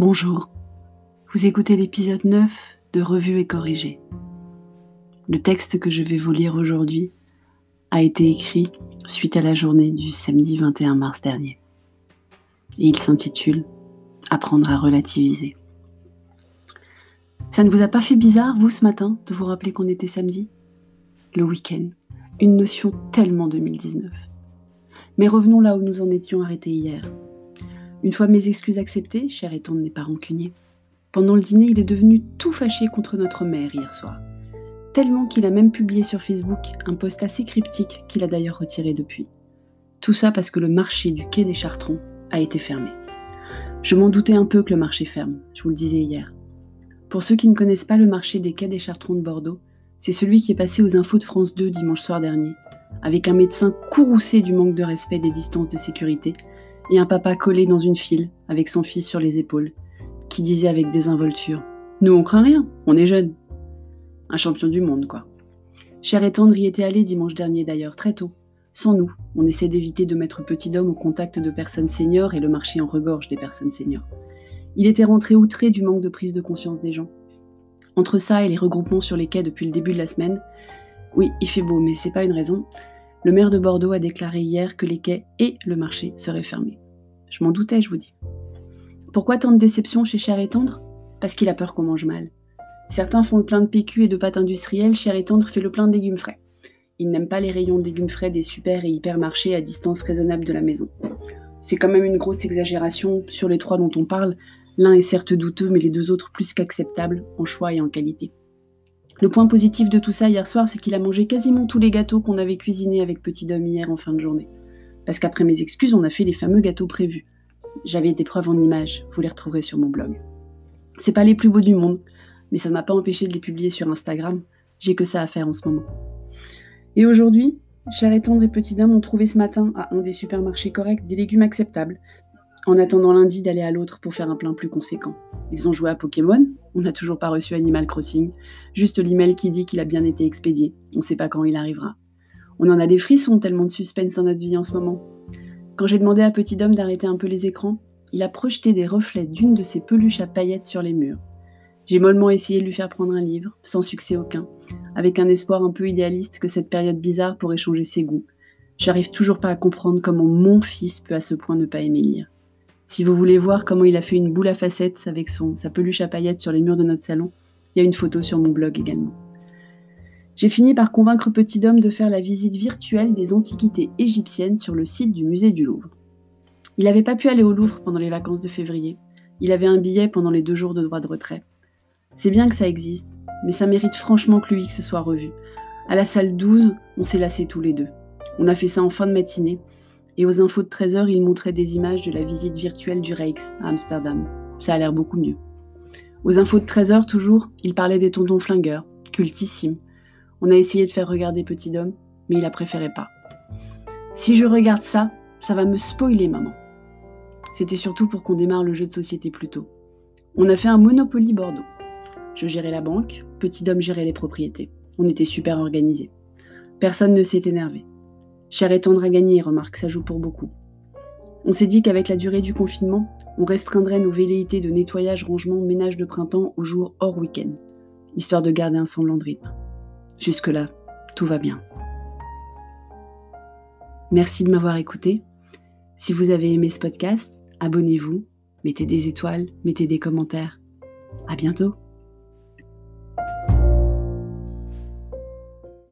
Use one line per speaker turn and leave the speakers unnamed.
Bonjour, vous écoutez l'épisode 9 de Revue et Corrigé. Le texte que je vais vous lire aujourd'hui a été écrit suite à la journée du samedi 21 mars dernier. Et il s'intitule Apprendre à relativiser. Ça ne vous a pas fait bizarre, vous, ce matin, de vous rappeler qu'on était samedi? Le week-end. Une notion tellement 2019. Mais revenons là où nous en étions arrêtés hier. Une fois mes excuses acceptées, cher Eton n'est pas rancunier. Pendant le dîner, il est devenu tout fâché contre notre mère hier soir. Tellement qu'il a même publié sur Facebook un post assez cryptique qu'il a d'ailleurs retiré depuis. Tout ça parce que le marché du quai des Chartrons a été fermé. Je m'en doutais un peu que le marché ferme, je vous le disais hier. Pour ceux qui ne connaissent pas le marché des quais des Chartrons de Bordeaux, c'est celui qui est passé aux infos de France 2 dimanche soir dernier, avec un médecin courroucé du manque de respect des distances de sécurité et un papa collé dans une file avec son fils sur les épaules, qui disait avec désinvolture Nous on craint rien, on est jeunes. Un champion du monde, quoi. Cher et tendre y était allé dimanche dernier d'ailleurs, très tôt. Sans nous, on essaie d'éviter de mettre petit homme au contact de personnes seniors et le marché en regorge des personnes seniors. Il était rentré outré du manque de prise de conscience des gens. Entre ça et les regroupements sur les quais depuis le début de la semaine, oui, il fait beau, mais c'est pas une raison. Le maire de Bordeaux a déclaré hier que les quais et le marché seraient fermés. Je m'en doutais, je vous dis. Pourquoi tant de déception chez Cher et Tendre? Parce qu'il a peur qu'on mange mal. Certains font le plein de PQ et de pâtes industrielles, Cher et Tendre fait le plein de légumes frais. Il n'aime pas les rayons de légumes frais des super et hypermarchés à distance raisonnable de la maison. C'est quand même une grosse exagération sur les trois dont on parle. L'un est certes douteux, mais les deux autres plus qu'acceptables en choix et en qualité. Le point positif de tout ça hier soir, c'est qu'il a mangé quasiment tous les gâteaux qu'on avait cuisinés avec Petit Dom hier en fin de journée. Parce qu'après mes excuses, on a fait les fameux gâteaux prévus. J'avais des preuves en images, vous les retrouverez sur mon blog. C'est pas les plus beaux du monde, mais ça ne m'a pas empêché de les publier sur Instagram. J'ai que ça à faire en ce moment. Et aujourd'hui, Cher et Tendre et Petit Dame ont trouvé ce matin à un des supermarchés corrects des légumes acceptables, en attendant lundi d'aller à l'autre pour faire un plein plus conséquent. Ils ont joué à Pokémon, on n'a toujours pas reçu Animal Crossing, juste l'email qui dit qu'il a bien été expédié, on ne sait pas quand il arrivera. On en a des frissons tellement de suspense dans notre vie en ce moment. Quand j'ai demandé à Petit Dom d'arrêter un peu les écrans, il a projeté des reflets d'une de ses peluches à paillettes sur les murs. J'ai mollement essayé de lui faire prendre un livre, sans succès aucun, avec un espoir un peu idéaliste que cette période bizarre pourrait changer ses goûts. J'arrive toujours pas à comprendre comment mon fils peut à ce point ne pas aimer lire. Si vous voulez voir comment il a fait une boule à facettes avec son, sa peluche à paillettes sur les murs de notre salon, il y a une photo sur mon blog également. J'ai fini par convaincre Petit Dom de faire la visite virtuelle des antiquités égyptiennes sur le site du musée du Louvre. Il n'avait pas pu aller au Louvre pendant les vacances de février. Il avait un billet pendant les deux jours de droit de retrait. C'est bien que ça existe, mais ça mérite franchement que l'UX soit revu. À la salle 12, on s'est lassés tous les deux. On a fait ça en fin de matinée et aux infos de 13h, il montrait des images de la visite virtuelle du Rijks à Amsterdam. Ça a l'air beaucoup mieux. Aux infos de 13h, toujours, il parlait des tontons flingueurs, cultissimes. On a essayé de faire regarder Petit Dom, mais il a préféré pas. Si je regarde ça, ça va me spoiler, maman. C'était surtout pour qu'on démarre le jeu de société plus tôt. On a fait un Monopoly Bordeaux. Je gérais la banque, Petit Dom gérait les propriétés. On était super organisés. Personne ne s'est énervé. Cher et tendre à gagner, remarque, ça joue pour beaucoup. On s'est dit qu'avec la durée du confinement, on restreindrait nos velléités de nettoyage, rangement, ménage de printemps aux jours hors week-end, histoire de garder un semblant de rythme. Jusque-là, tout va bien. Merci de m'avoir écouté. Si vous avez aimé ce podcast, abonnez-vous, mettez des étoiles, mettez des commentaires. À bientôt!